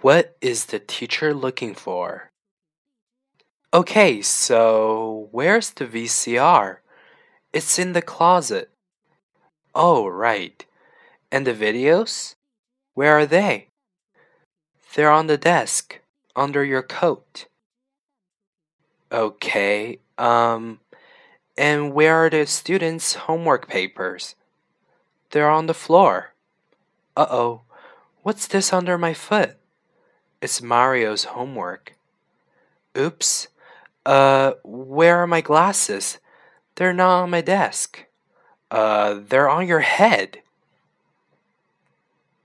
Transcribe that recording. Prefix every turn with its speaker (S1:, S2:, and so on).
S1: What is the teacher looking for? Okay, so where's the VCR? It's in the closet. Oh, right. And the videos? Where are they? They're on the desk, under your coat. Okay, um, and where are the students' homework papers? They're on the floor. Uh oh, what's this under my foot? It's Mario's homework. Oops. Uh, where are my glasses? They're not on my desk. Uh, they're on your head.